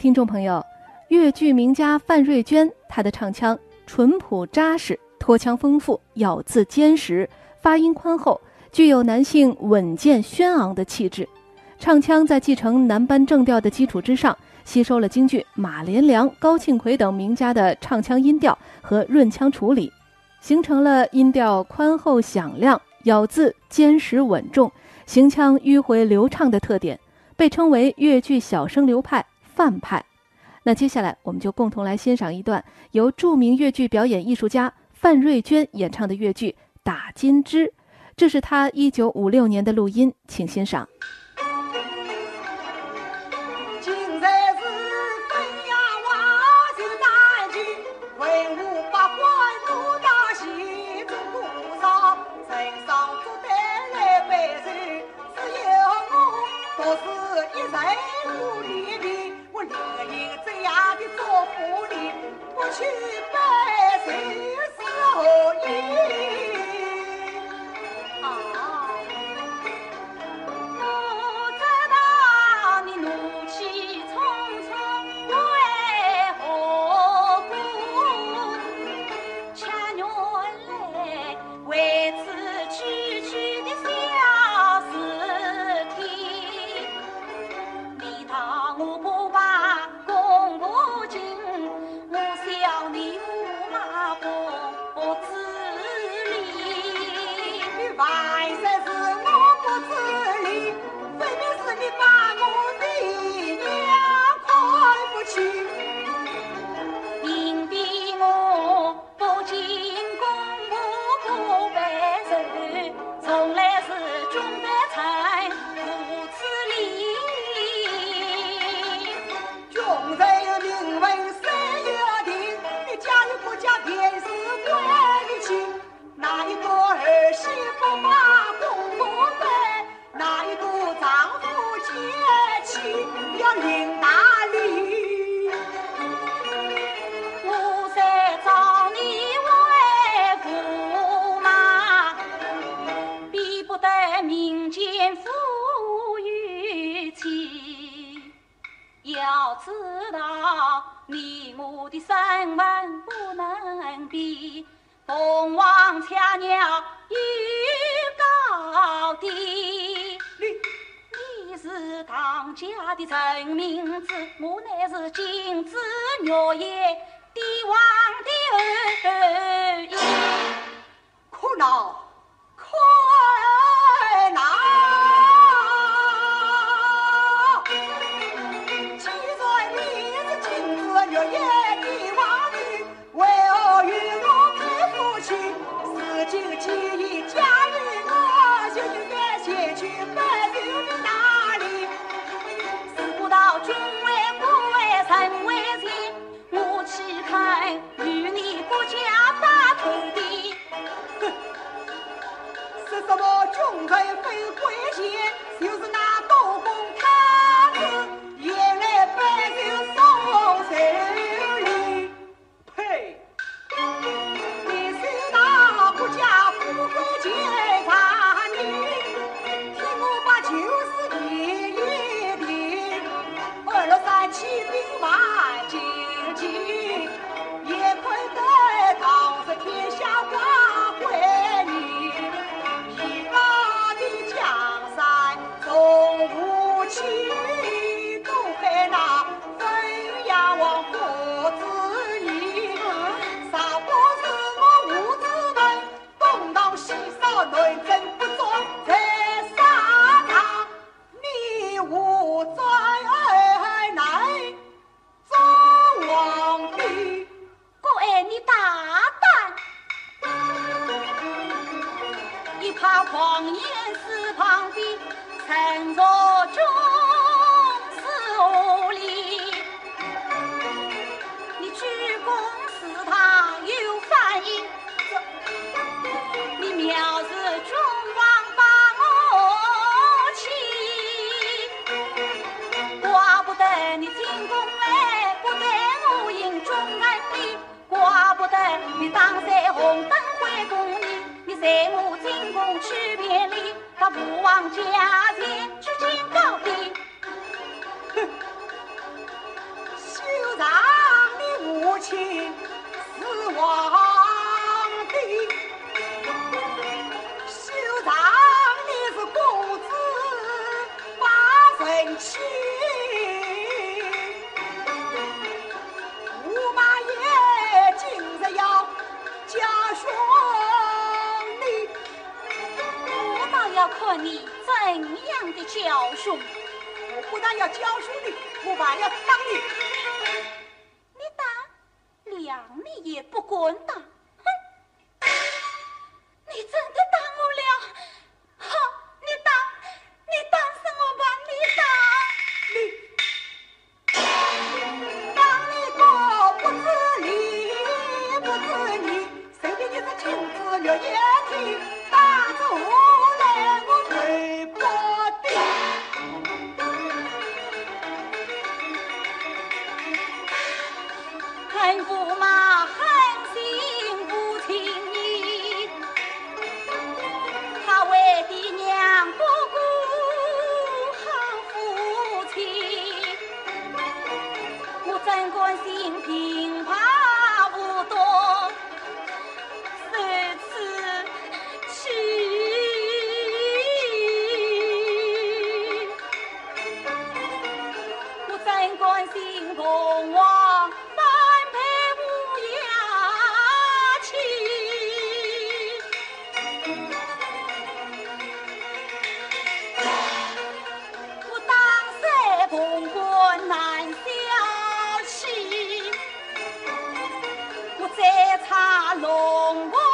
听众朋友，越剧名家范瑞娟，她的唱腔淳朴扎实，拖腔丰富，咬字坚实，发音宽厚，具有男性稳健轩昂的气质。唱腔在继承男班正调的基础之上，吸收了京剧马连良、高庆奎等名家的唱腔音调和润腔处理，形成了音调宽厚响亮、咬字坚实稳重、行腔迂回流畅的特点，被称为越剧小生流派。范派，那接下来我们就共同来欣赏一段由著名越剧表演艺术家范瑞娟演唱的越剧《打金枝》，这是她一九五六年的录音，请欣赏。要知道，你我的身份不能比，凤凰恰鸟有高低。你你是唐家的真名字，我乃是金枝玉叶帝王的儿媳，可恼！children. 你父王驾前，至今告别，休让你母亲死亡。不但要教书的我还要当你。你打两你也不管打。他龙宫。